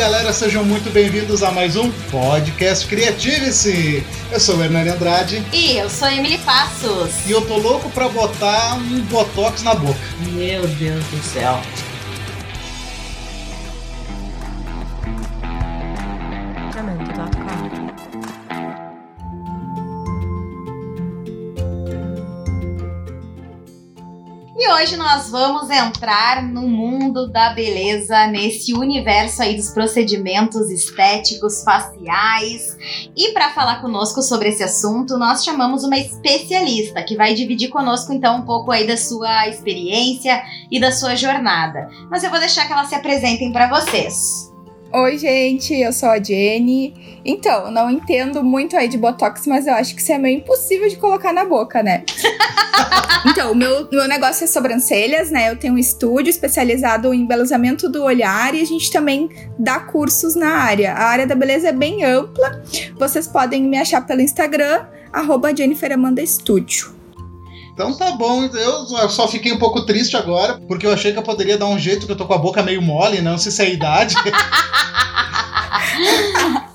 galera, sejam muito bem-vindos a mais um podcast Criative-se. Eu sou o Hernani Andrade. E eu sou a Emily Passos. E eu tô louco pra botar um botox na boca. Meu Deus do céu. Hoje nós vamos entrar no mundo da beleza, nesse universo aí dos procedimentos estéticos faciais. E para falar conosco sobre esse assunto, nós chamamos uma especialista que vai dividir conosco então um pouco aí da sua experiência e da sua jornada. Mas eu vou deixar que elas se apresentem para vocês. Oi, gente, eu sou a Jenny. Então, não entendo muito aí de Botox, mas eu acho que isso é meio impossível de colocar na boca, né? então, o meu, meu negócio é sobrancelhas, né? Eu tenho um estúdio especializado em embelezamento do olhar e a gente também dá cursos na área. A área da beleza é bem ampla. Vocês podem me achar pelo Instagram, arroba Jennifer Amanda. Então tá bom, eu só fiquei um pouco triste agora, porque eu achei que eu poderia dar um jeito que eu tô com a boca meio mole, não sei se é a idade.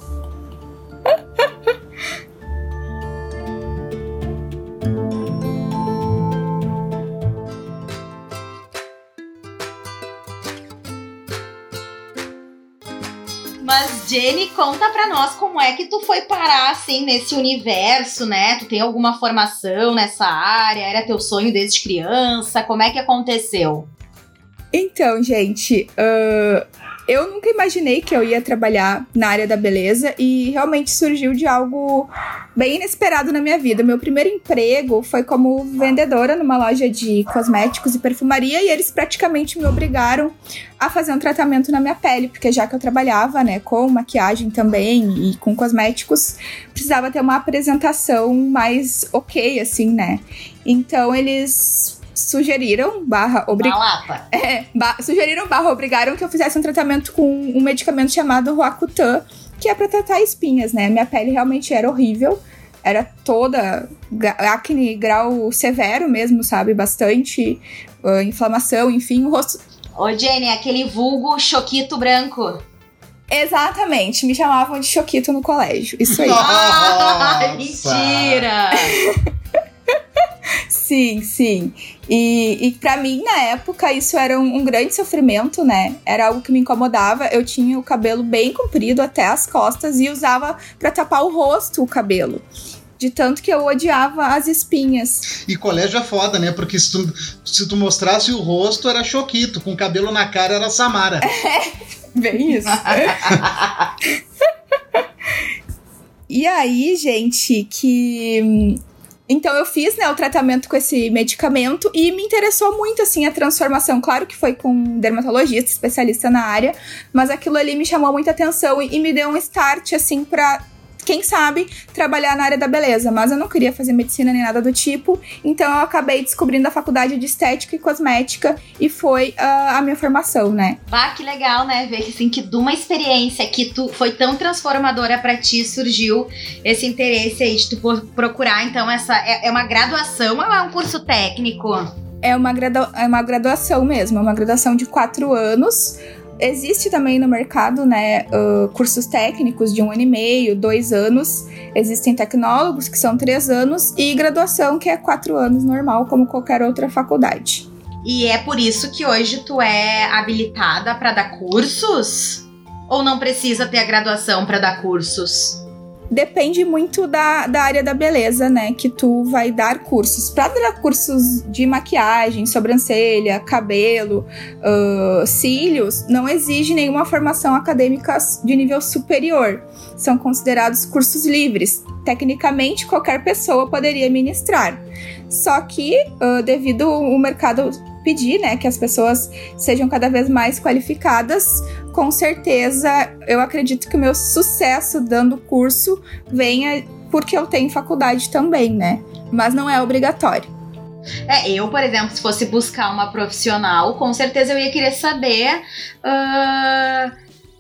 conta pra nós como é que tu foi parar, assim, nesse universo, né? Tu tem alguma formação nessa área? Era teu sonho desde criança? Como é que aconteceu? Então, gente, uh, eu nunca imaginei que eu ia trabalhar na área da beleza e realmente surgiu de algo bem inesperado na minha vida. Meu primeiro emprego foi como vendedora numa loja de cosméticos e perfumaria e eles praticamente me obrigaram a fazer um tratamento na minha pele, porque já que eu trabalhava, né, com maquiagem também e com cosméticos, precisava ter uma apresentação mais ok, assim, né? Então eles sugeriram, barra, obri... é, ba sugeriram, barra, obrigaram que eu fizesse um tratamento com um medicamento chamado Roacutan, que é para tratar espinhas, né? Minha pele realmente era horrível, era toda acne grau severo mesmo, sabe? Bastante uh, inflamação, enfim, o rosto... Ô, Jenny, aquele vulgo choquito branco. Exatamente, me chamavam de choquito no colégio, isso aí. Ah, mentira! sim, sim. E, e para mim, na época, isso era um, um, grande sofrimento, né? Era algo que me incomodava. Eu tinha o cabelo bem comprido até as costas e usava para tapar o rosto o cabelo. De tanto que eu odiava as espinhas. E colégio é foda, né? Porque se tu, se tu mostrasse o rosto, era choquito. Com o cabelo na cara, era Samara. É, bem isso. e aí, gente, que então eu fiz, né, o tratamento com esse medicamento e me interessou muito assim a transformação. Claro que foi com um dermatologista, especialista na área, mas aquilo ali me chamou muita atenção e, e me deu um start assim para quem sabe, trabalhar na área da beleza, mas eu não queria fazer medicina nem nada do tipo, então eu acabei descobrindo a faculdade de estética e cosmética e foi uh, a minha formação, né? Ah, que legal, né? Ver que assim, que de uma experiência que tu foi tão transformadora para ti surgiu esse interesse aí de tu procurar, então, essa é, é uma graduação ou é um curso técnico? É uma, gradua é uma graduação mesmo, é uma graduação de quatro anos. Existe também no mercado, né, uh, cursos técnicos de um ano e meio, dois anos. Existem tecnólogos que são três anos e graduação que é quatro anos normal, como qualquer outra faculdade. E é por isso que hoje tu é habilitada para dar cursos? Ou não precisa ter a graduação para dar cursos? Depende muito da, da área da beleza, né? Que tu vai dar cursos. Para dar cursos de maquiagem, sobrancelha, cabelo, uh, cílios, não exige nenhuma formação acadêmica de nível superior. São considerados cursos livres. Tecnicamente, qualquer pessoa poderia ministrar. Só que, uh, devido ao mercado pedir, né, que as pessoas sejam cada vez mais qualificadas, com certeza eu acredito que o meu sucesso dando curso venha porque eu tenho faculdade também, né? Mas não é obrigatório. É, eu, por exemplo, se fosse buscar uma profissional, com certeza eu ia querer saber uh,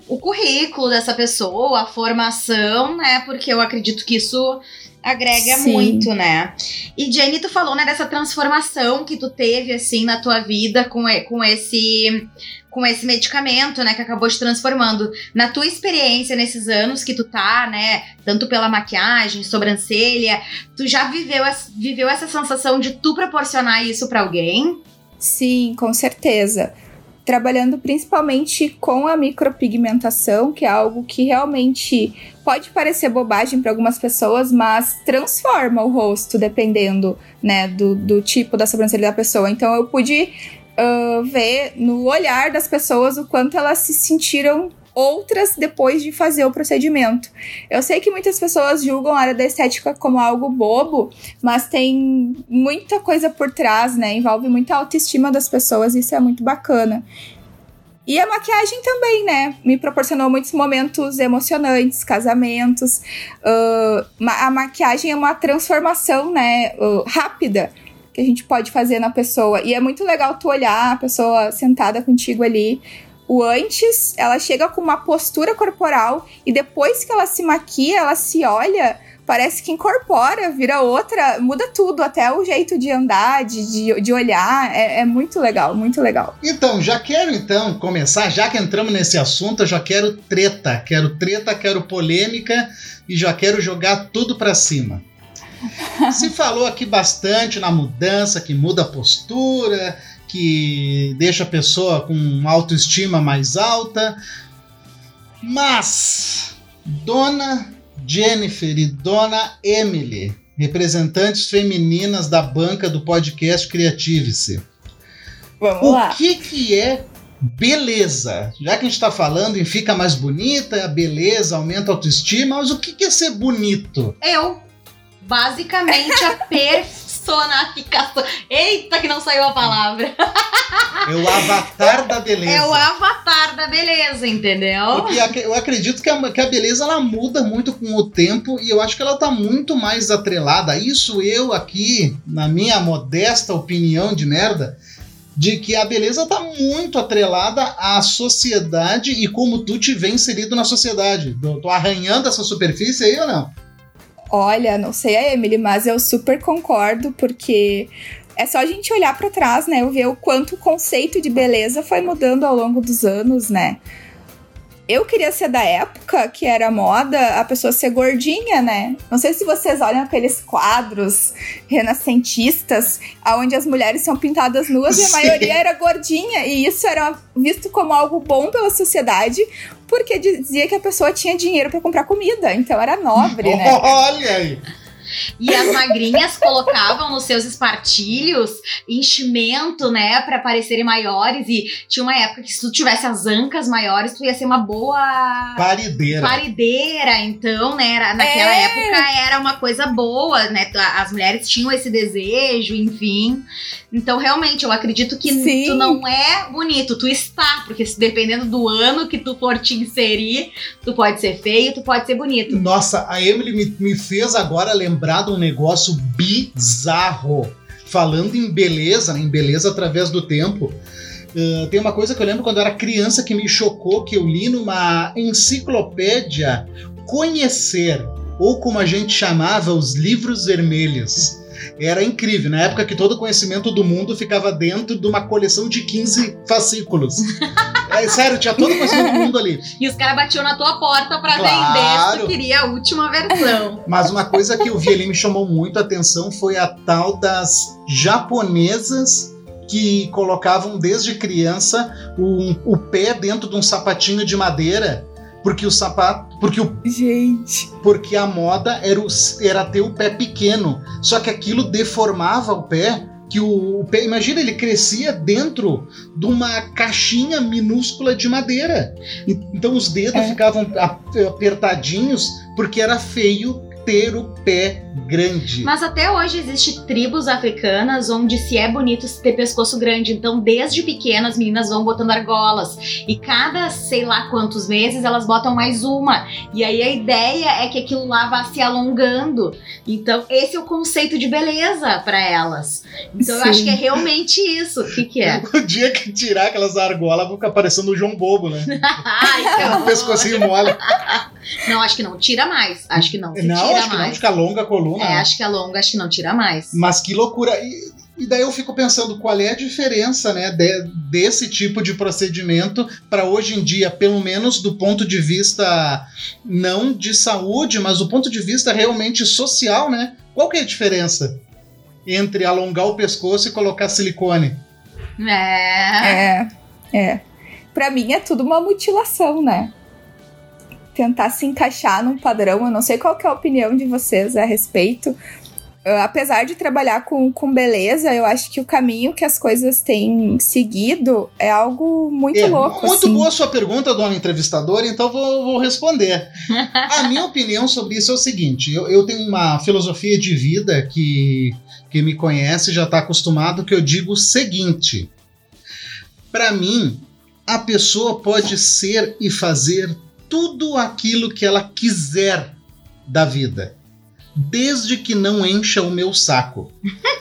o currículo dessa pessoa, a formação, né? Porque eu acredito que isso agrega Sim. muito, né? E Jenny, tu falou, né, dessa transformação que tu teve, assim, na tua vida com, com esse com esse medicamento, né, que acabou te transformando. Na tua experiência nesses anos que tu tá, né, tanto pela maquiagem, sobrancelha, tu já viveu, viveu essa sensação de tu proporcionar isso para alguém? Sim, com certeza trabalhando principalmente com a micropigmentação, que é algo que realmente pode parecer bobagem para algumas pessoas, mas transforma o rosto dependendo, né, do, do tipo da sobrancelha da pessoa. Então eu pude uh, ver no olhar das pessoas o quanto elas se sentiram outras depois de fazer o procedimento. Eu sei que muitas pessoas julgam a área da estética como algo bobo, mas tem muita coisa por trás, né? Envolve muita autoestima das pessoas, e isso é muito bacana. E a maquiagem também, né? Me proporcionou muitos momentos emocionantes, casamentos. Uh, a maquiagem é uma transformação, né? Uh, rápida que a gente pode fazer na pessoa. E é muito legal tu olhar a pessoa sentada contigo ali. O antes, ela chega com uma postura corporal e depois que ela se maquia, ela se olha parece que incorpora, vira outra, muda tudo, até o jeito de andar, de, de olhar. É, é, muito legal, muito legal. Então, já quero então começar, já que entramos nesse assunto, eu já quero treta. Quero treta, quero polêmica e já quero jogar tudo para cima. Se falou aqui bastante na mudança, que muda a postura, que deixa a pessoa com autoestima mais alta. Mas, dona Jennifer e Dona Emily, representantes femininas da banca do podcast Creative-se. Vamos o lá. O que, que é beleza? Já que a gente está falando em fica mais bonita, a beleza aumenta a autoestima, mas o que, que é ser bonito? Eu. Basicamente a perfeição personificação. Eita, que não saiu a palavra. É o avatar da beleza. É o avatar da beleza, entendeu? Porque eu acredito que a, que a beleza ela muda muito com o tempo e eu acho que ela tá muito mais atrelada. Isso eu aqui, na minha modesta opinião de merda, de que a beleza tá muito atrelada à sociedade e como tu te vê inserido na sociedade. Tô arranhando essa superfície aí ou não? Olha, não sei a Emily, mas eu super concordo, porque é só a gente olhar para trás, né? Ver o quanto o conceito de beleza foi mudando ao longo dos anos, né? Eu queria ser da época que era moda a pessoa ser gordinha, né? Não sei se vocês olham aqueles quadros renascentistas, onde as mulheres são pintadas nuas e a maioria era gordinha. E isso era visto como algo bom pela sociedade, porque dizia que a pessoa tinha dinheiro para comprar comida. Então era nobre, né? Olha aí! E as magrinhas colocavam nos seus espartilhos enchimento, né, para parecerem maiores. E tinha uma época que se tu tivesse as ancas maiores, tu ia ser uma boa. Parideira. Parideira. Então, né, era, naquela é. época era uma coisa boa, né? As mulheres tinham esse desejo, enfim. Então, realmente, eu acredito que Sim. tu não é bonito, tu está. Porque dependendo do ano que tu for te inserir, tu pode ser feio, tu pode ser bonito. Nossa, a Emily me, me fez agora lembrar de um negócio bizarro. Falando em beleza, né, em beleza através do tempo. Uh, tem uma coisa que eu lembro quando eu era criança que me chocou, que eu li numa enciclopédia Conhecer, ou como a gente chamava, os livros vermelhos era incrível. Na época que todo o conhecimento do mundo ficava dentro de uma coleção de 15 fascículos. é sério, tinha todo o conhecimento do mundo ali. E os caras batiam na tua porta para claro. vender se tu queria a última versão. Mas uma coisa que eu vi ali me chamou muito a atenção foi a tal das japonesas que colocavam desde criança um, o pé dentro de um sapatinho de madeira porque o sapato. Porque o. Gente. Porque a moda era, o, era ter o pé pequeno. Só que aquilo deformava o pé. Que o, o pé. Imagina, ele crescia dentro de uma caixinha minúscula de madeira. Então os dedos é. ficavam apertadinhos porque era feio ter o pé grande. Mas até hoje existe tribos africanas onde se é bonito ter pescoço grande. Então, desde pequenas, as meninas vão botando argolas. E cada, sei lá quantos meses, elas botam mais uma. E aí a ideia é que aquilo lá vá se alongando. Então, esse é o conceito de beleza para elas. Então, Sim. eu acho que é realmente isso. O que, que é? O dia que tirar aquelas argolas, vão ficar parecendo o João Bobo, né? Ai, o pescocinho mole. Não, acho que não tira mais. Acho que não. não, acho que mais. não, acho que alonga a coluna. É, acho que alonga, acho que não tira mais. Mas que loucura. E E daí eu fico pensando qual é a diferença né, de, desse tipo de procedimento para hoje em dia, pelo menos do ponto de vista não de saúde, mas do ponto de vista realmente social, né? Qual que é a diferença entre alongar o pescoço e colocar silicone? É. É, é. Pra mim é tudo uma mutilação, né? Tentar se encaixar num padrão, eu não sei qual é a opinião de vocês a respeito, Uh, apesar de trabalhar com, com beleza, eu acho que o caminho que as coisas têm seguido é algo muito é, louco. Muito assim. boa a sua pergunta, dona entrevistadora, então vou, vou responder. a minha opinião sobre isso é o seguinte: eu, eu tenho uma filosofia de vida que quem me conhece já está acostumado que eu digo o seguinte. Para mim, a pessoa pode ser e fazer tudo aquilo que ela quiser da vida desde que não encha o meu saco.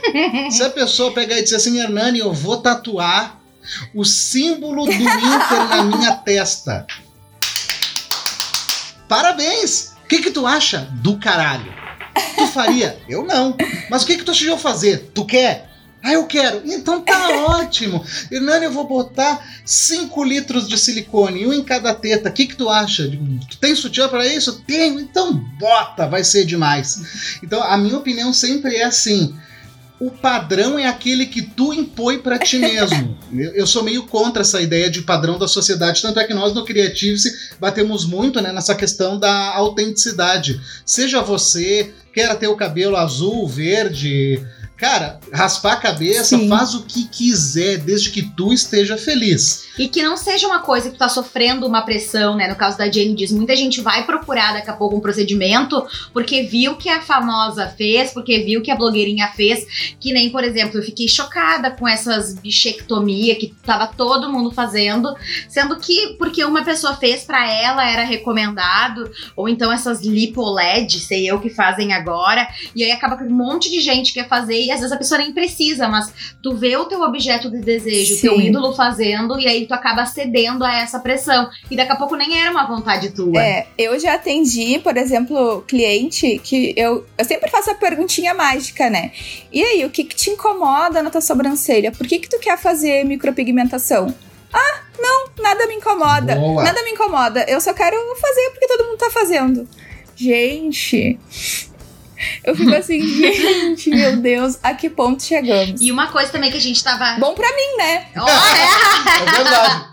Se a pessoa pegar e dizer assim, Hernani, eu vou tatuar o símbolo do Inter na minha testa. Parabéns! O que, que tu acha do caralho? Tu faria? Eu não. Mas o que, que tu acha de eu fazer? Tu quer? Ah, eu quero. Então tá ótimo. Hernani, eu vou botar 5 litros de silicone, um em cada teta. O que, que tu acha? Tu tem sutiã para isso? Tenho. Então bota, vai ser demais. Então a minha opinião sempre é assim. O padrão é aquele que tu impõe para ti mesmo. Eu sou meio contra essa ideia de padrão da sociedade, tanto é que nós no Creative batemos muito né, nessa questão da autenticidade. Seja você, quer ter o cabelo azul, verde, Cara, raspar a cabeça, Sim. faz o que quiser, desde que tu esteja feliz. E que não seja uma coisa que tu tá sofrendo uma pressão, né? No caso da Jane diz, muita gente vai procurar daqui a pouco um procedimento porque viu que a famosa fez, porque viu que a blogueirinha fez, que nem, por exemplo, eu fiquei chocada com essas bichectomia que tava todo mundo fazendo, sendo que porque uma pessoa fez para ela era recomendado, ou então essas lipoled, sei eu que fazem agora, e aí acaba que um monte de gente quer fazer e às vezes a pessoa nem precisa, mas tu vê o teu objeto de desejo, o teu ídolo fazendo, e aí tu acaba cedendo a essa pressão. E daqui a pouco nem era uma vontade tua. É, eu já atendi, por exemplo, cliente que eu, eu sempre faço a perguntinha mágica, né? E aí, o que, que te incomoda na tua sobrancelha? Por que, que tu quer fazer micropigmentação? Ah, não, nada me incomoda. Boa. Nada me incomoda. Eu só quero fazer porque todo mundo tá fazendo. Gente, eu fico assim, gente, meu Deus, a que ponto chegamos? E uma coisa também que a gente tava. Bom pra mim, né? Oh, é. é verdade.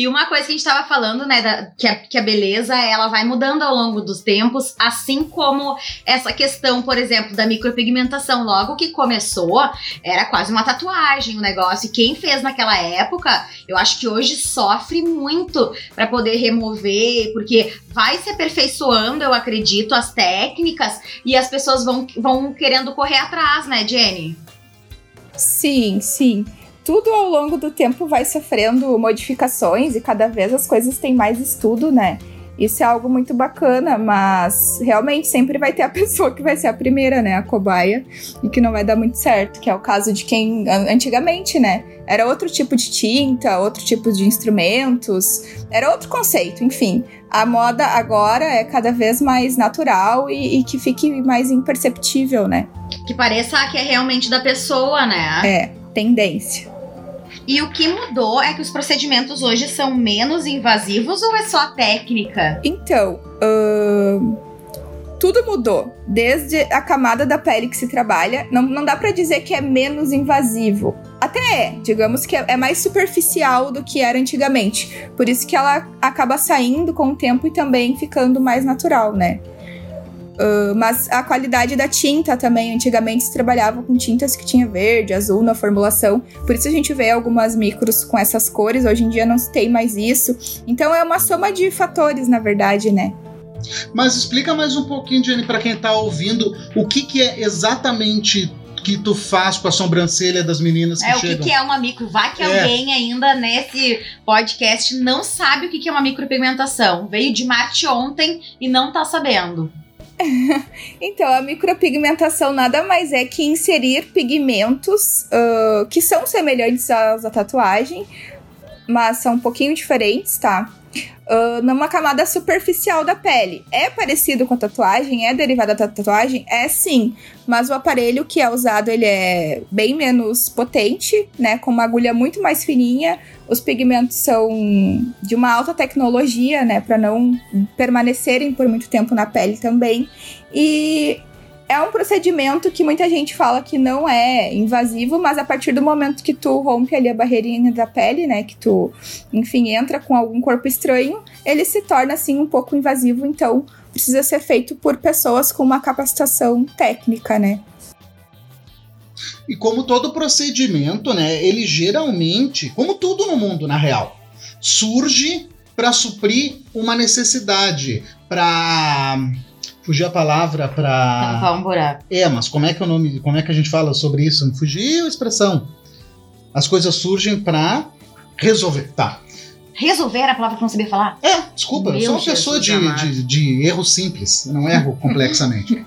E uma coisa que a gente tava falando, né, da, que, a, que a beleza ela vai mudando ao longo dos tempos, assim como essa questão, por exemplo, da micropigmentação. Logo que começou, era quase uma tatuagem o negócio. E quem fez naquela época, eu acho que hoje sofre muito para poder remover, porque vai se aperfeiçoando, eu acredito, as técnicas e as pessoas vão, vão querendo correr atrás, né, Jenny? Sim, sim tudo ao longo do tempo vai sofrendo modificações e cada vez as coisas têm mais estudo, né? Isso é algo muito bacana, mas realmente sempre vai ter a pessoa que vai ser a primeira, né? A cobaia, e que não vai dar muito certo, que é o caso de quem antigamente, né? Era outro tipo de tinta, outro tipo de instrumentos, era outro conceito, enfim. A moda agora é cada vez mais natural e, e que fique mais imperceptível, né? Que pareça que é realmente da pessoa, né? É, tendência. E o que mudou é que os procedimentos hoje são menos invasivos ou é só a técnica? Então, uh, tudo mudou. Desde a camada da pele que se trabalha, não, não dá para dizer que é menos invasivo. Até é, digamos que é, é mais superficial do que era antigamente. Por isso que ela acaba saindo com o tempo e também ficando mais natural, né? Uh, mas a qualidade da tinta também, antigamente se trabalhava com tintas que tinha verde, azul na formulação, por isso a gente vê algumas micros com essas cores, hoje em dia não se tem mais isso. Então é uma soma de fatores, na verdade, né? Mas explica mais um pouquinho, Jenny, para quem tá ouvindo, o que, que é exatamente que tu faz com a sobrancelha das meninas que é, chegam. É, o que, que, é uma micro? Vai que é. alguém ainda nesse podcast não sabe o que, que é uma micropigmentação. Veio de Marte ontem e não tá sabendo. então, a micropigmentação nada mais é que inserir pigmentos uh, que são semelhantes aos da tatuagem, mas são um pouquinho diferentes, tá? Uh, numa camada superficial da pele. É parecido com a tatuagem? É derivado da tatuagem? É sim. Mas o aparelho que é usado, ele é bem menos potente, né? Com uma agulha muito mais fininha. Os pigmentos são de uma alta tecnologia, né? Para não permanecerem por muito tempo na pele também. E é um procedimento que muita gente fala que não é invasivo, mas a partir do momento que tu rompe ali a barreirinha da pele, né, que tu, enfim, entra com algum corpo estranho, ele se torna assim um pouco invasivo, então precisa ser feito por pessoas com uma capacitação técnica, né? E como todo procedimento, né, ele geralmente, como tudo no mundo na real, surge para suprir uma necessidade, para Fugiu a palavra para. Tampar um buraco. É, mas como é que é o nome? Como é que a gente fala sobre isso? Fugiu a expressão. As coisas surgem para resolver. Tá. Resolver a palavra que não sabia falar? É, desculpa, Meu eu sou uma pessoa de, de, de erro simples, não erro complexamente.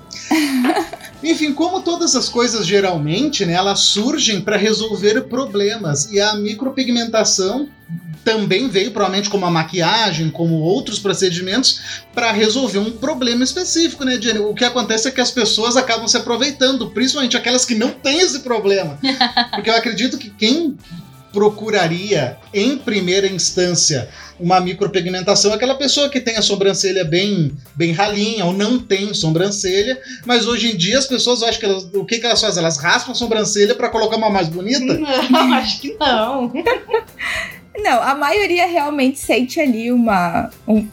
Enfim, como todas as coisas geralmente, né, elas surgem para resolver problemas e a micropigmentação também veio provavelmente como a maquiagem, como outros procedimentos, para resolver um problema específico, né, Jenny? O que acontece é que as pessoas acabam se aproveitando, principalmente aquelas que não têm esse problema. Porque eu acredito que quem procuraria, em primeira instância, uma micropigmentação é aquela pessoa que tem a sobrancelha bem, bem ralinha ou não tem sobrancelha, mas hoje em dia as pessoas, eu acho que elas, o que, que elas fazem? Elas raspam a sobrancelha para colocar uma mais bonita? Não, acho que não. Não, a maioria realmente sente ali uma. Um,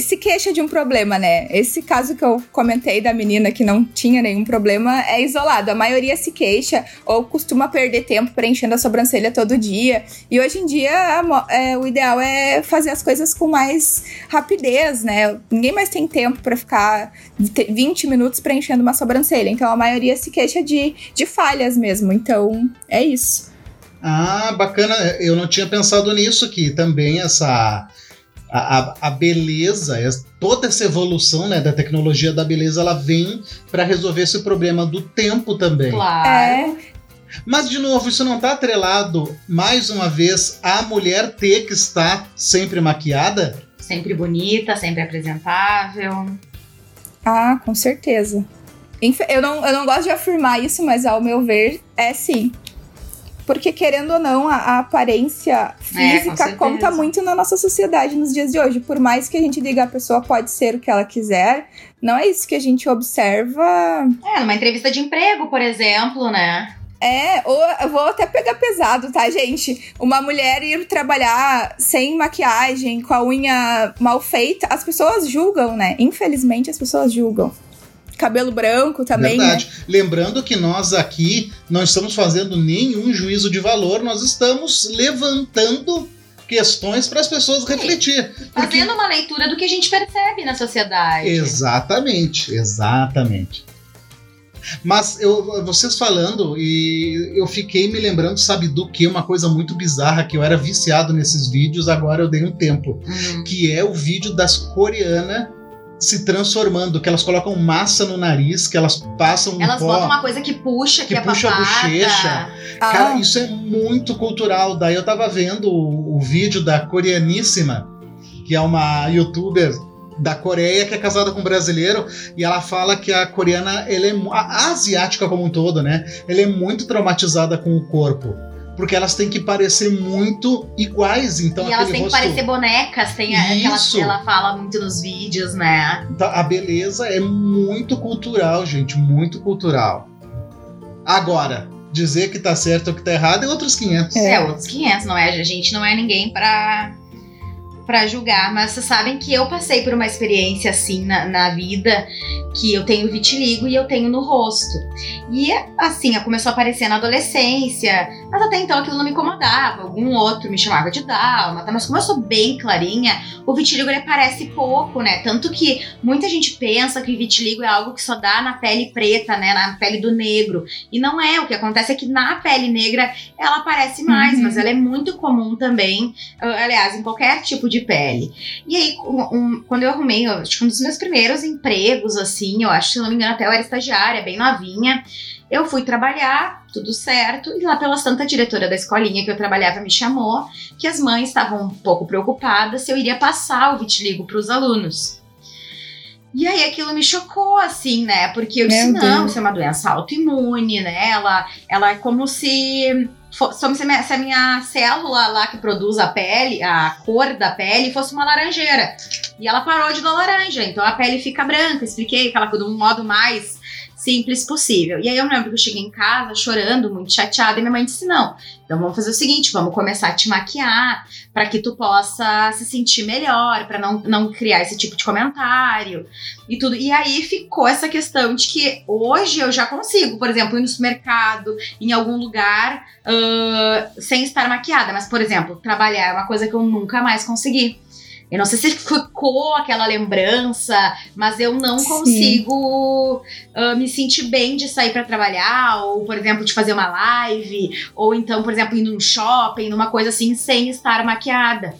se queixa de um problema, né? Esse caso que eu comentei da menina que não tinha nenhum problema é isolado. A maioria se queixa ou costuma perder tempo preenchendo a sobrancelha todo dia. E hoje em dia a, é, o ideal é fazer as coisas com mais rapidez, né? Ninguém mais tem tempo para ficar 20 minutos preenchendo uma sobrancelha. Então a maioria se queixa de, de falhas mesmo. Então é isso. Ah, bacana. Eu não tinha pensado nisso, que também essa. A, a, beleza, toda essa evolução né, da tecnologia da beleza, ela vem para resolver esse problema do tempo também. Claro. É. Mas, de novo, isso não está atrelado, mais uma vez, a mulher ter que estar sempre maquiada? Sempre bonita, sempre apresentável. Ah, com certeza. Eu não, eu não gosto de afirmar isso, mas ao meu ver, é sim. Porque, querendo ou não, a, a aparência é, física é, conta muito na nossa sociedade nos dias de hoje. Por mais que a gente diga a pessoa pode ser o que ela quiser, não é isso que a gente observa. É, numa entrevista de emprego, por exemplo, né? É, ou eu vou até pegar pesado, tá, gente? Uma mulher ir trabalhar sem maquiagem, com a unha mal feita, as pessoas julgam, né? Infelizmente, as pessoas julgam cabelo branco também. Verdade. Né? Lembrando que nós aqui não estamos fazendo nenhum juízo de valor, nós estamos levantando questões para as pessoas refletir. Porque... Fazendo uma leitura do que a gente percebe na sociedade. Exatamente, exatamente. Mas eu, vocês falando, e eu fiquei me lembrando, sabe do que? Uma coisa muito bizarra, que eu era viciado nesses vídeos, agora eu dei um tempo. Uhum. Que é o vídeo das coreanas se transformando, que elas colocam massa no nariz, que elas passam um Elas pó, botam uma coisa que puxa, que, que é puxa a bochecha. Ah. Cara, isso é muito cultural. Daí eu tava vendo o, o, vídeo da coreaníssima, que é uma youtuber da Coreia que é casada com um brasileiro e ela fala que a coreana, ela é a asiática como um todo, né? Ela é muito traumatizada com o corpo porque elas têm que parecer muito iguais. Então, e elas têm rosto... que parecer bonecas, tem aquela que ela fala muito nos vídeos, né? Então, a beleza é muito cultural, gente, muito cultural. Agora, dizer que tá certo ou que tá errado é outros 500. É, é outros 500, não é? A gente não é ninguém para para julgar, mas vocês sabem que eu passei por uma experiência assim na, na vida que eu tenho vitiligo e eu tenho no rosto. E assim, começou a aparecer na adolescência, mas até então aquilo não me incomodava. Algum outro me chamava de dálmata, mas como eu sou bem clarinha, o vitiligo ele aparece pouco, né? Tanto que muita gente pensa que vitiligo é algo que só dá na pele preta, né? Na pele do negro. E não é. O que acontece é que na pele negra ela aparece mais, uhum. mas ela é muito comum também, aliás, em qualquer tipo de pele. E aí, um, quando eu arrumei, acho que um dos meus primeiros empregos, assim, eu acho, se não me engano, até eu era estagiária, bem novinha. Eu fui trabalhar, tudo certo. E lá pelas tantas, a diretora da escolinha que eu trabalhava me chamou, que as mães estavam um pouco preocupadas se eu iria passar o vitiligo para os alunos. E aí aquilo me chocou, assim, né? Porque eu disse, Meu não, Deus. isso é uma doença autoimune, né? Ela, ela é como se. Se a minha- célula lá que produz a pele, a cor da pele, fosse uma laranjeira. E ela parou de dar laranja, então a pele fica branca. Expliquei aquela coisa de um modo mais simples possível. E aí eu me lembro que eu cheguei em casa chorando, muito chateada, e minha mãe disse: não, então vamos fazer o seguinte, vamos começar a te maquiar para que tu possa se sentir melhor, para não, não criar esse tipo de comentário e tudo. E aí ficou essa questão de que hoje eu já consigo, por exemplo, ir no supermercado, em algum lugar, ah, sem estar maquiada. Mas, por exemplo, trabalhar é uma coisa que eu nunca mais consegui. Eu não sei se ficou aquela lembrança, mas eu não Sim. consigo ah, me sentir bem de sair para trabalhar, ou, por exemplo, de fazer uma live, ou então, por exemplo, ir num shopping, numa coisa assim, sem estar maquiada.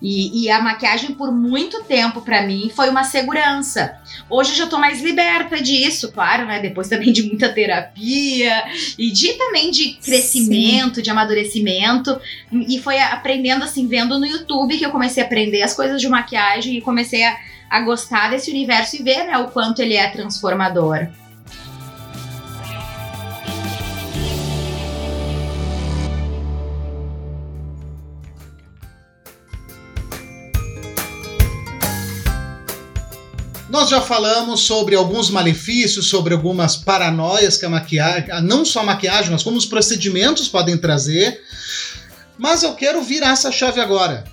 E, e a maquiagem, por muito tempo, para mim, foi uma segurança. Hoje eu já tô mais liberta disso, claro, né? Depois também de muita terapia e de também de crescimento, de amadurecimento. E foi aprendendo, assim, vendo no YouTube que eu comecei a aprender as coisas de maquiagem e comecei a, a gostar desse universo e ver, né, o quanto ele é transformador. Nós já falamos sobre alguns malefícios, sobre algumas paranoias que a maquiagem, não só a maquiagem, mas como os procedimentos podem trazer. Mas eu quero virar essa chave agora.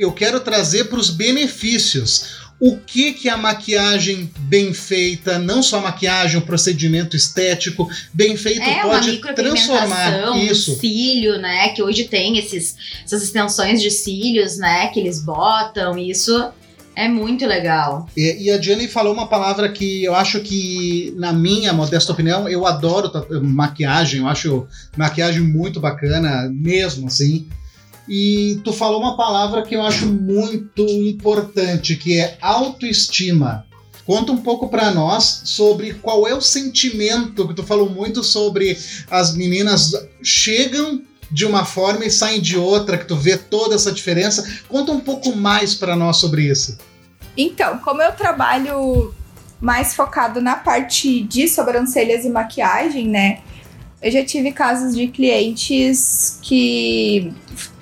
Eu quero trazer para os benefícios. O que que a maquiagem bem feita, não só a maquiagem, o procedimento estético bem feito É pode transformar isso. cílio, né? Que hoje tem esses, essas extensões de cílios, né? Que eles botam. Isso é muito legal. E, e a Jenny falou uma palavra que eu acho que, na minha modesta opinião, eu adoro maquiagem, eu acho maquiagem muito bacana, mesmo assim. E tu falou uma palavra que eu acho muito importante, que é autoestima. Conta um pouco pra nós sobre qual é o sentimento que tu falou muito sobre as meninas chegam de uma forma e saem de outra, que tu vê toda essa diferença. Conta um pouco mais pra nós sobre isso. Então, como eu trabalho mais focado na parte de sobrancelhas e maquiagem, né? Eu já tive casos de clientes que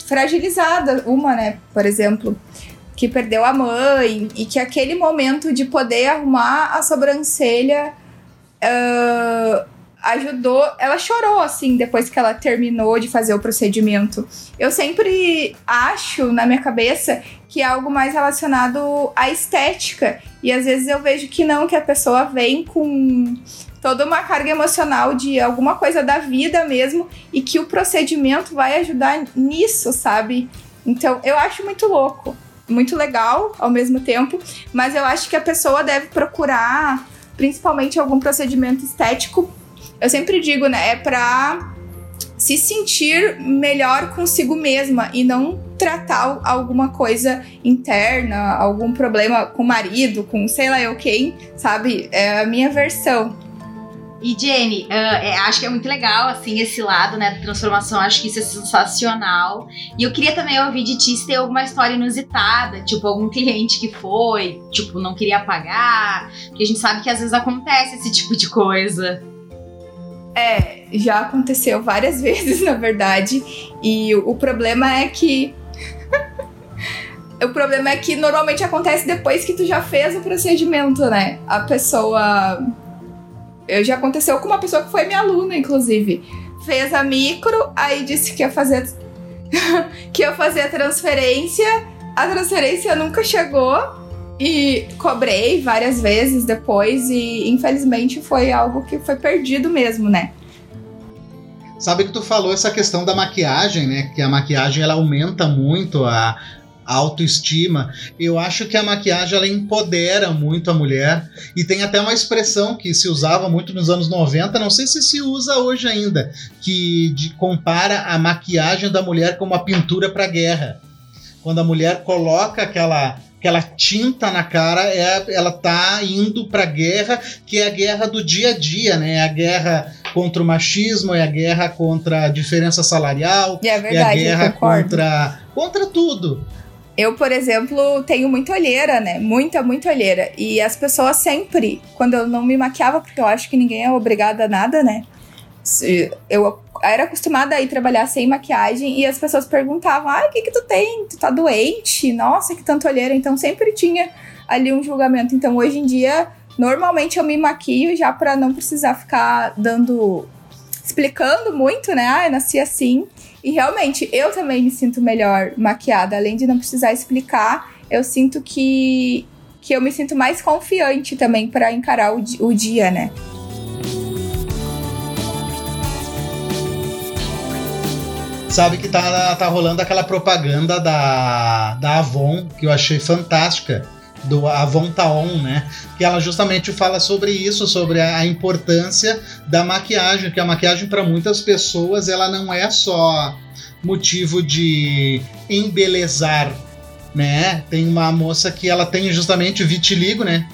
fragilizada, uma, né, por exemplo, que perdeu a mãe e que aquele momento de poder arrumar a sobrancelha ah, ajudou. Ela chorou assim depois que ela terminou de fazer o procedimento. Eu sempre acho na minha cabeça que é algo mais relacionado à estética. E às vezes eu vejo que não, que a pessoa vem com toda uma carga emocional de alguma coisa da vida mesmo e que o procedimento vai ajudar nisso, sabe? Então eu acho muito louco, muito legal ao mesmo tempo, mas eu acho que a pessoa deve procurar principalmente algum procedimento estético. Eu sempre digo, né, é pra se sentir melhor consigo mesma e não tratar alguma coisa interna, algum problema com o marido, com sei lá eu quem, sabe? É a minha versão. E Jenny, ah, é, acho que é muito legal, assim, esse lado, né, da transformação, acho que isso é sensacional. E eu queria também ouvir de ti se tem alguma história inusitada, tipo, algum cliente que foi, tipo, não queria pagar, porque a gente sabe que às vezes acontece esse tipo de coisa. É, já aconteceu várias vezes, na verdade. E o problema é que. o problema é que normalmente acontece depois que tu já fez o procedimento, né? A pessoa. Já aconteceu com uma pessoa que foi minha aluna, inclusive. Fez a micro, aí disse que ia fazer. que ia fazer a transferência. A transferência nunca chegou. E cobrei várias vezes depois e infelizmente foi algo que foi perdido mesmo, né? Sabe que tu falou essa questão da maquiagem, né? Que a maquiagem ela aumenta muito a autoestima. Eu acho que a maquiagem ela empodera muito a mulher e tem até uma expressão que se usava muito nos anos 90, não sei se se usa hoje ainda, que de, compara a maquiagem da mulher com uma pintura para guerra. Quando a mulher coloca aquela aquela tinta na cara, é, ela tá indo pra guerra, que é a guerra do dia a dia, né? A guerra contra o machismo, é a guerra contra a diferença salarial, é, verdade, é a guerra contra, contra tudo. Eu, por exemplo, tenho muita olheira, né? Muita, muita olheira. E as pessoas sempre, quando eu não me maquiava, porque eu acho que ninguém é obrigado a nada, né? Eu era acostumada a ir trabalhar sem maquiagem e as pessoas perguntavam: ai, o que que tu tem? Tu tá doente? Nossa, que tanta olheira. Então sempre tinha ali um julgamento. Então hoje em dia, normalmente eu me maquio já para não precisar ficar dando. explicando muito, né? Ah, eu nasci assim. E realmente, eu também me sinto melhor maquiada. Além de não precisar explicar, eu sinto que, que eu me sinto mais confiante também para encarar o, o dia, né? Sabe que tá, tá rolando aquela propaganda da, da Avon, que eu achei fantástica, do Avon Taon, né? Que ela justamente fala sobre isso, sobre a, a importância da maquiagem, que a maquiagem para muitas pessoas ela não é só motivo de embelezar, né? Tem uma moça que ela tem justamente vitiligo, né?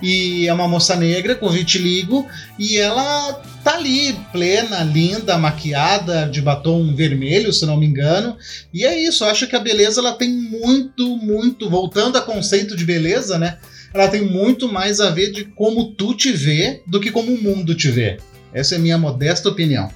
E é uma moça negra com vitiligo e ela ali, plena, linda, maquiada, de batom vermelho, se não me engano. E é isso, eu acho que a beleza ela tem muito, muito, voltando a conceito de beleza, né? Ela tem muito mais a ver de como tu te vê do que como o mundo te vê. Essa é a minha modesta opinião.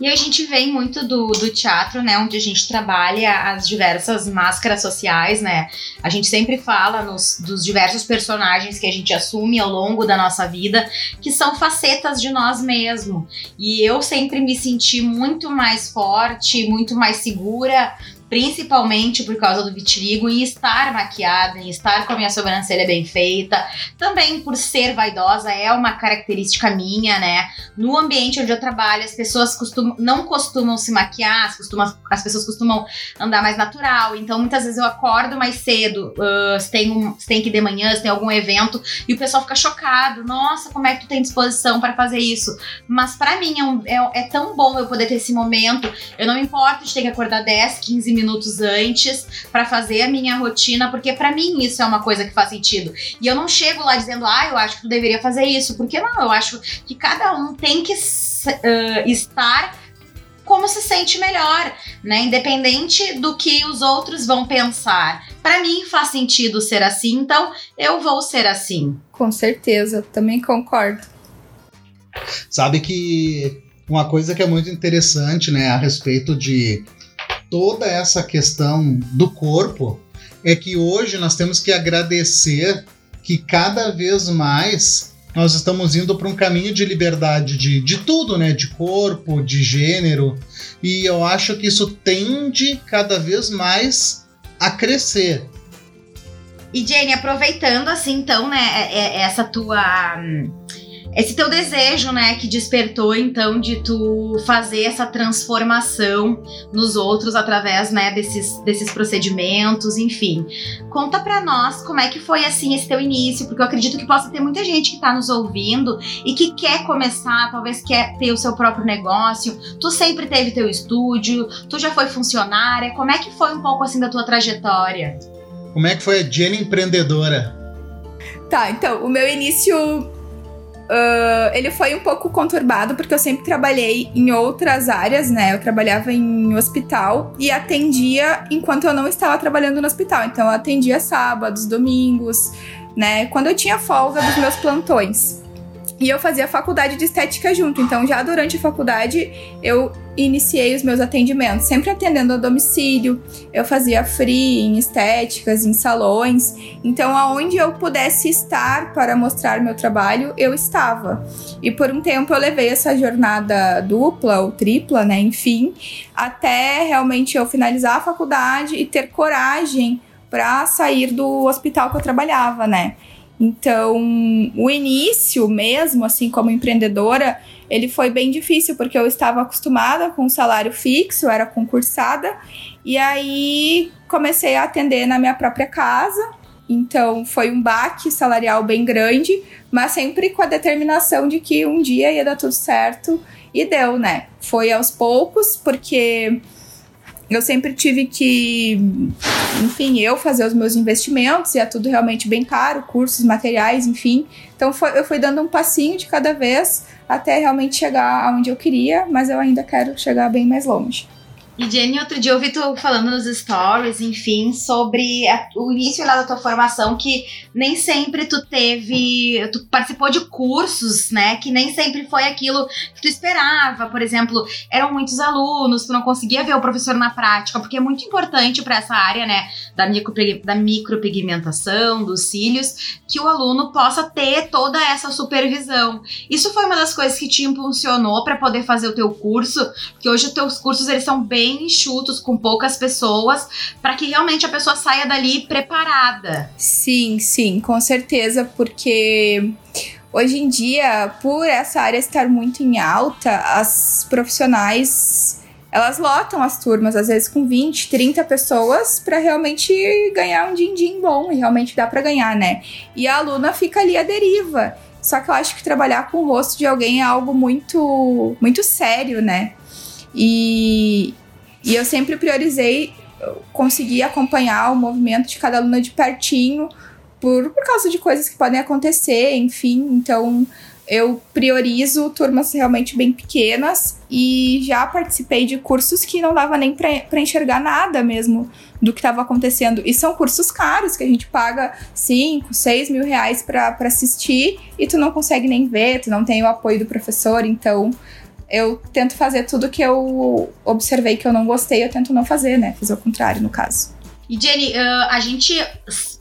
E a gente vem muito do, do teatro, né? Onde a gente trabalha as diversas máscaras sociais, né? A gente sempre fala nos, dos diversos personagens que a gente assume ao longo da nossa vida, que são facetas de nós mesmos. E eu sempre me senti muito mais forte, muito mais segura principalmente por causa do vitiligo, em estar maquiada, em estar com a minha sobrancelha bem feita. Também por ser vaidosa, é uma característica minha, né? No ambiente onde eu trabalho, as pessoas costumam, não costumam se maquiar, as, costumam, as pessoas costumam andar mais natural. Então, muitas vezes eu acordo mais cedo, uh, se, tem um, se tem que ir de manhã, se tem algum evento, e o pessoal fica chocado. Nossa, como é que tu tem disposição para fazer isso? Mas para mim é, um, é, é tão bom eu poder ter esse momento. Eu não me importo de ter que acordar 10, 15 minutos antes para fazer a minha rotina, porque para mim isso é uma coisa que faz sentido. E eu não chego lá dizendo, ah, eu acho que tu deveria fazer isso, porque não, eu acho que cada um tem que uh, estar como se sente melhor, né? Independente do que os outros vão pensar. Para mim faz sentido ser assim, então eu vou ser assim. Com certeza, também concordo. Sabe que uma coisa que é muito interessante, né, a respeito de toda essa questão do corpo é que hoje nós temos que agradecer que cada vez mais nós estamos indo para um caminho de liberdade de, de tudo, né? De corpo, de gênero. E eu acho que isso tende cada vez mais a crescer. E Jenny, aproveitando assim, então, né, é, é, essa tua. Esse teu desejo, né, que despertou então de tu fazer essa transformação nos outros através, né, desses, desses procedimentos, enfim. Conta para nós como é que foi assim esse teu início, porque eu acredito que possa ter muita gente que tá nos ouvindo e que quer começar, talvez quer ter o seu próprio negócio. Tu sempre teve teu estúdio, tu já foi funcionária. Como é que foi um pouco assim da tua trajetória? Como é que foi a Jenny empreendedora? Tá, então, o meu início Uh, ele foi um pouco conturbado porque eu sempre trabalhei em outras áreas, né? Eu trabalhava em hospital e atendia enquanto eu não estava trabalhando no hospital. Então eu atendia sábados, domingos, né? Quando eu tinha folga dos meus plantões. E eu fazia faculdade de estética junto. Então, já durante a faculdade, eu iniciei os meus atendimentos, sempre atendendo a domicílio. Eu fazia free em estéticas, em salões. Então, aonde eu pudesse estar para mostrar meu trabalho, eu estava. E por um tempo eu levei essa jornada dupla ou tripla, né? Enfim, até realmente eu finalizar a faculdade e ter coragem para sair do hospital que eu trabalhava, né? Então, o início mesmo, assim como empreendedora, ele foi bem difícil porque eu estava acostumada com um salário fixo, era concursada, e aí comecei a atender na minha própria casa. Então, foi um baque salarial bem grande, mas sempre com a determinação de que um dia ia dar tudo certo e deu, né? Foi aos poucos, porque eu sempre tive que, enfim, eu fazer os meus investimentos e é tudo realmente bem caro, cursos, materiais, enfim. Então foi, eu fui dando um passinho de cada vez até realmente chegar aonde eu queria, mas eu ainda quero chegar bem mais longe. E Jenny, outro dia eu vi tu falando nos stories, enfim, sobre a, o início lá da tua formação, que nem sempre tu teve. Tu participou de cursos, né? Que nem sempre foi aquilo que tu esperava. Por exemplo, eram muitos alunos, tu não conseguia ver o professor na prática, porque é muito importante para essa área, né? Da, micro, da micropigmentação, dos cílios, que o aluno possa ter toda essa supervisão. Isso foi uma das coisas que te impulsionou para poder fazer o teu curso, porque hoje os teus cursos eles são bem bem enxutos, com poucas pessoas, para que realmente a pessoa saia dali preparada. Sim, sim, com certeza, porque hoje em dia, por essa área estar muito em alta, as profissionais elas lotam as turmas, às vezes com 20, 30 pessoas, para realmente ganhar um din-din bom, e realmente dá para ganhar, né? E a aluna fica ali à deriva. Só que eu acho que trabalhar com o rosto de alguém é algo muito, muito sério, né? E, e eu sempre priorizei conseguir acompanhar o movimento de cada aluna de pertinho, por, por causa de coisas que podem acontecer, enfim. Então, eu priorizo turmas realmente bem pequenas e já participei de cursos que não dava nem para enxergar nada mesmo do que estava acontecendo. E são cursos caros que a gente paga 5, 6 mil reais para assistir e tu não consegue nem ver, tu não tem o apoio do professor, então eu tento fazer tudo que eu observei que eu não gostei, eu tento não fazer, né? Fazer o contrário, no caso. E Jenny, uh, a gente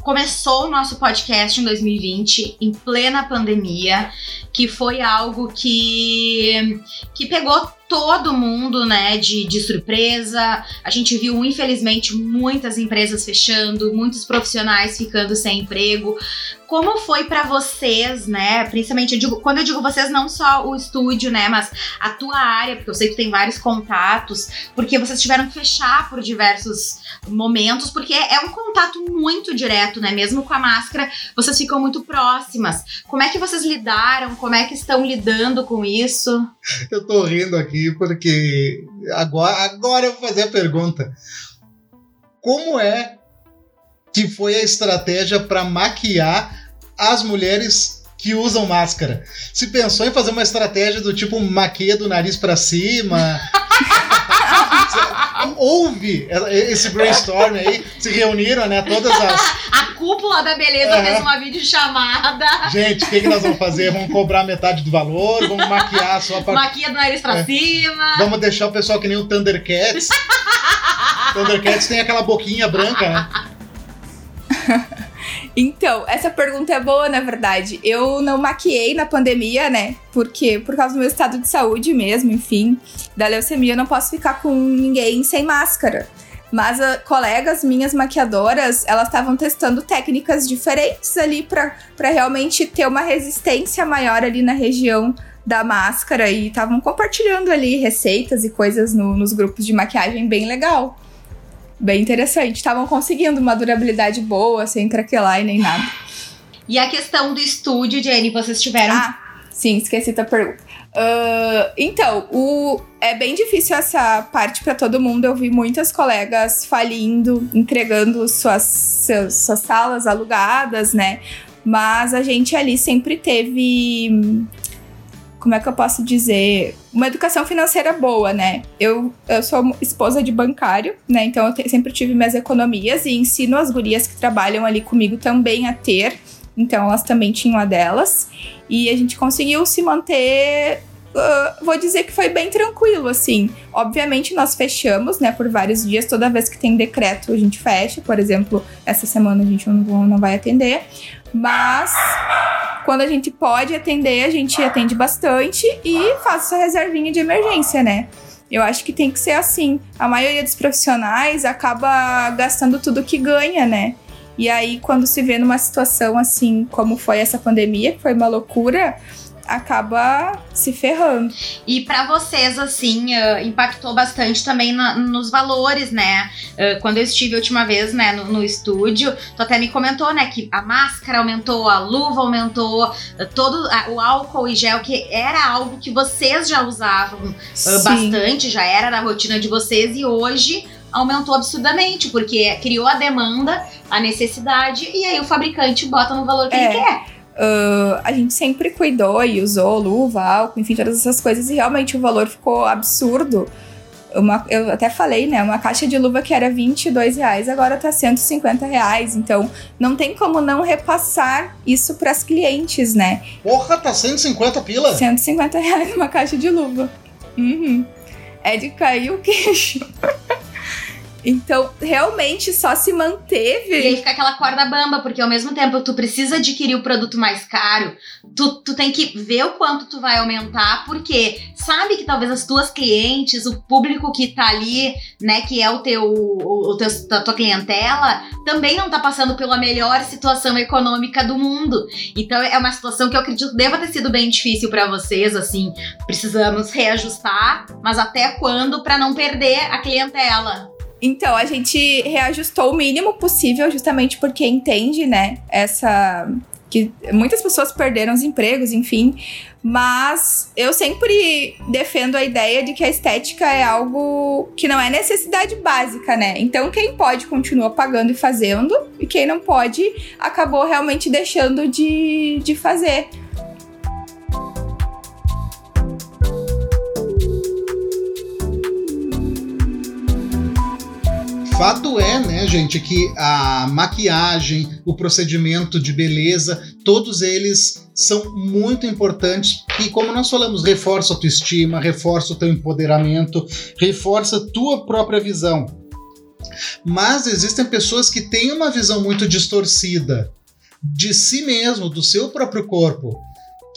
começou o nosso podcast em 2020, em plena pandemia, que foi algo que, que pegou todo mundo, né, de, de surpresa. A gente viu, infelizmente, muitas empresas fechando, muitos profissionais ficando sem emprego. Como foi para vocês, né? Principalmente, eu digo, quando eu digo vocês, não só o estúdio, né? Mas a tua área, porque eu sei que tem vários contatos, porque vocês tiveram que fechar por diversos momentos, porque é um contato muito direto, né? Mesmo com a máscara, vocês ficam muito próximas. Como é que vocês lidaram? Como é que estão lidando com isso? Eu tô rindo aqui porque agora, agora eu vou fazer a pergunta. Como é que foi a estratégia para maquiar as mulheres que usam máscara. Se pensou em fazer uma estratégia do tipo maquia do nariz para cima. Houve esse brainstorm aí, se reuniram, né? Todas as. A cúpula da beleza fez uma videochamada. Gente, o que, que nós vamos fazer? Vamos cobrar metade do valor, vamos maquiar só pra. Maquia do nariz pra é. cima. Vamos deixar o pessoal que nem o Thundercats. Thundercats tem aquela boquinha branca, né? Então, essa pergunta é boa, na verdade. Eu não maquiei na pandemia, né? Porque por causa do meu estado de saúde mesmo, enfim, da leucemia, eu não posso ficar com ninguém sem máscara. Mas uh, colegas minhas maquiadoras, elas estavam testando técnicas diferentes ali para realmente ter uma resistência maior ali na região da máscara e estavam compartilhando ali receitas e coisas no, nos grupos de maquiagem bem legal bem interessante. Estavam conseguindo uma durabilidade boa, sem craquelar e nem nada. E a questão do estúdio, Jenny, vocês tiveram. Ah, sim, esqueci da pergunta. Uh, então, o, é bem difícil essa parte para todo mundo. Eu vi muitas colegas falindo, entregando suas, seus, suas salas alugadas, né? Mas a gente ali sempre teve como é que eu posso dizer, uma educação financeira boa, né? Eu, eu sou esposa de bancário, né? Então eu te, sempre tive minhas economias e ensino as gurias que trabalham ali comigo também a ter. Então elas também tinham a delas. E a gente conseguiu se manter Uh, vou dizer que foi bem tranquilo, assim. Obviamente, nós fechamos, né, por vários dias. Toda vez que tem decreto, a gente fecha. Por exemplo, essa semana a gente não, não vai atender. Mas quando a gente pode atender, a gente atende bastante e faz essa reservinha de emergência, né? Eu acho que tem que ser assim. A maioria dos profissionais acaba gastando tudo que ganha, né? E aí, quando se vê numa situação assim, como foi essa pandemia, que foi uma loucura, acaba se ferrando. E para vocês, assim, uh, impactou bastante também na, nos valores, né? Uh, quando eu estive a última vez, né, no, no, estúdio, tu até me comentou, né, que a máscara aumentou, a luva aumentou, uh, todo o álcool e gel, que era algo que vocês já usavam bastante, já era da rotina de vocês, e hoje aumentou absurdamente, porque criou a demanda, a necessidade, e aí o fabricante bota no valor que É. ele quer. Uh, a gente sempre cuidou e usou luva, álcool, enfim, todas essas coisas, e realmente o valor ficou absurdo. Uma, eu até falei, né? Uma caixa de luva que era 22 reais, agora tá 150 reais. Então, não tem como não repassar isso pras clientes, né? Porra, tá 150 pila? 150 reais uma caixa de luva. Uhum. É de cair o queixo. então, realmente só se E aí manteve. fica aquela corda bamba, porque ao mesmo tempo tu precisa adquirir o produto mais caro, tu, tu tem que ver o quanto tu vai aumentar, porque sabe que talvez as tuas clientes, o público que tá ali, né, que é o teu, o, teu a tua clientela, também não tá passando pela melhor situação econômica do mundo. Então é uma situação que eu acredito que deva ter sido bem difícil pra vocês, assim, precisamos reajustar, mas até quando pra não perder a clientela? Então, a gente reajustou o mínimo possível, justamente porque entende, né? Essa. Que muitas pessoas perderam os empregos, enfim. Mas eu sempre defendo a ideia de que a estética é algo que não é necessidade básica, né? Então, quem pode continua pagando e fazendo, e quem não pode acabou realmente deixando de, de fazer. Fato é, né, gente, que a maquiagem, o procedimento de beleza, todos eles são muito importantes e como nós falamos, reforça a tua estima, reforça o teu empoderamento, reforça a tua própria visão. Mas existem pessoas que têm uma visão muito distorcida de si mesmo, do seu próprio corpo,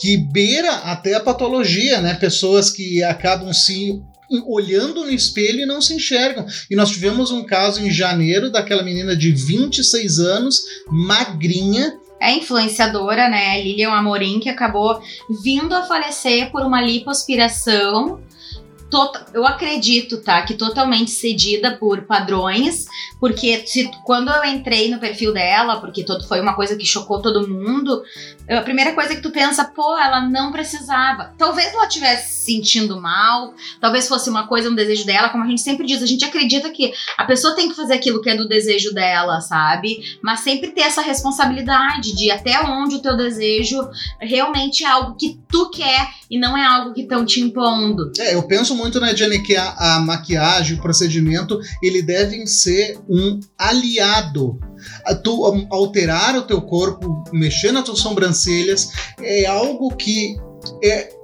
que beira até a patologia, né? Pessoas que acabam se olhando no espelho e não se enxergam. E nós tivemos um caso em janeiro daquela menina de 26 anos, magrinha, é influenciadora, né? Lilian Amorim, que acabou vindo a falecer por uma lipoaspiração. Tota- eu acredito, tá? Que totalmente cedida por padrões, porque se- quando eu entrei no perfil dela, porque todo, foi uma coisa que chocou todo mundo, a primeira coisa que tu pensa, pô, ela não precisava. Talvez ela estivesse se sentindo mal, talvez fosse uma coisa, um desejo dela, como a gente sempre diz, a gente acredita que a pessoa tem que fazer aquilo que é do desejo dela, sabe? Mas sempre ter essa responsabilidade de até onde o teu desejo realmente é algo que tu quer e não é algo que estão te impondo. É, eu penso muito, né, Jenny, que a, a maquiagem, o procedimento, ele devem ser um aliado. Tu alterar o teu corpo, mexer nas tuas sobrancelhas, é algo que é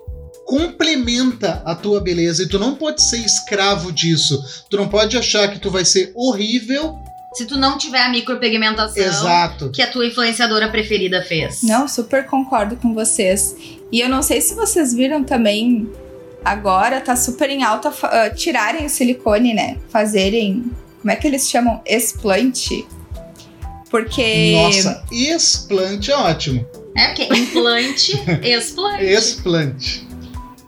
complementa a tua beleza e tu não pode ser escravo disso. Tu não pode achar que tu vai ser horrível. Se tu não tiver a micropigmentação Exato. que a tua influenciadora preferida fez. Não, super concordo com vocês. E eu não sei se vocês viram também agora, tá super em alta ah, tirarem o silicone, né? Fazerem. Como é que eles chamam? Explante. Porque. Nossa, explante é ótimo. É porque implante, explante. Explante.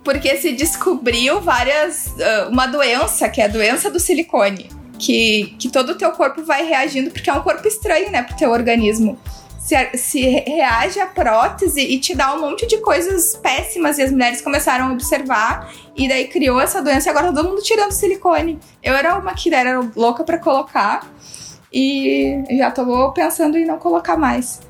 Porque se descobriu várias. ah, uma doença, que é a doença do silicone. Que, que todo o teu corpo vai reagindo, porque é um corpo estranho, né, pro teu organismo. Se, se re- reage à prótese e te dá um monte de coisas péssimas. E as mulheres começaram a observar. E daí criou essa doença e agora todo mundo tirando silicone. Eu era uma que era louca pra colocar. E já tô pensando em não colocar mais.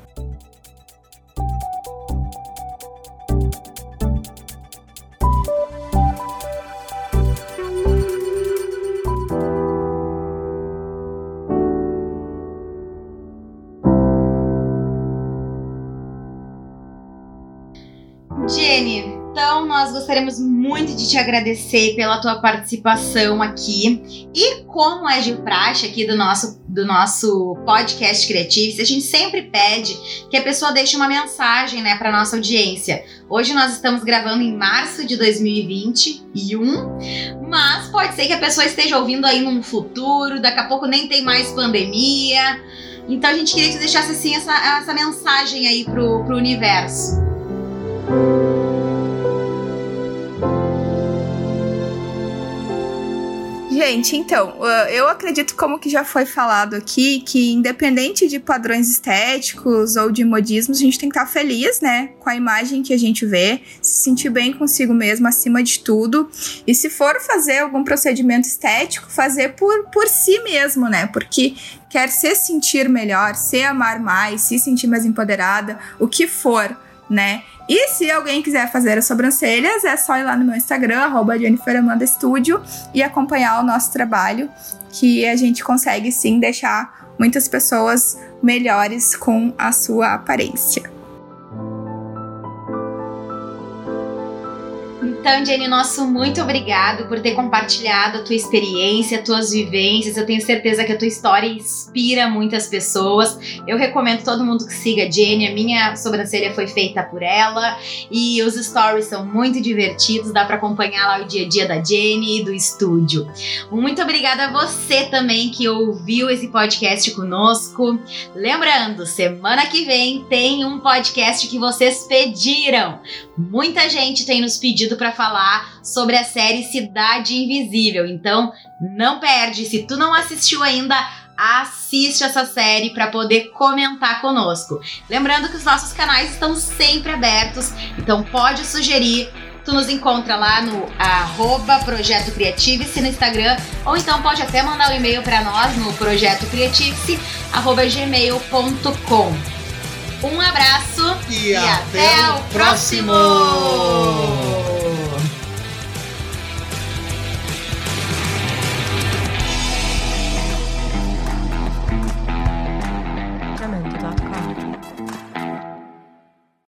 Jenny, então nós gostaríamos muito de te agradecer pela tua participação aqui. E como é de praxe aqui do nosso, do nosso podcast Creative, a gente sempre pede que a pessoa deixe uma mensagem né, para nossa audiência. Hoje nós estamos gravando em março de 2021, mas pode ser que a pessoa esteja ouvindo aí num futuro, daqui a pouco nem tem mais pandemia. Então a gente queria que você deixasse assim essa, essa mensagem aí pro, pro universo. Gente, então, uh, eu acredito, como que já foi falado aqui, que independente de padrões estéticos ou de modismos, a gente tem que estar feliz, né, com a imagem que a gente vê, se sentir bem consigo mesmo, acima de tudo. E se for fazer algum procedimento estético, fazer por, por si mesmo, né, porque quer se sentir melhor, se amar mais, se sentir mais empoderada, o que for, né? E se alguém quiser fazer as sobrancelhas, é só ir lá no meu Instagram, arroba Studio, e acompanhar o nosso trabalho, que a gente consegue sim deixar muitas pessoas melhores com a sua aparência. Então, Jenny, nosso muito obrigado por ter compartilhado a tua experiência, tuas vivências. Eu tenho certeza que a tua história inspira muitas pessoas. Eu recomendo todo mundo que siga a Jenny. A minha sobrancelha foi feita por ela e os stories são muito divertidos. Dá para acompanhar lá o dia a dia da Jenny e do estúdio. Muito obrigada a você também que ouviu esse podcast conosco. Lembrando, semana que vem tem um podcast que vocês pediram. Muita gente tem nos pedido para falar sobre a série Cidade Invisível. Então, não perde. Se tu não assistiu ainda, assiste essa série para poder comentar conosco. Lembrando que os nossos canais estão sempre abertos, então pode sugerir. Tu nos encontra lá no arroba Projeto Criativice no Instagram, ou então pode até mandar um e-mail para nós no projetocriativice.gmail.com. Um abraço e, e até, até, o próximo. próximo.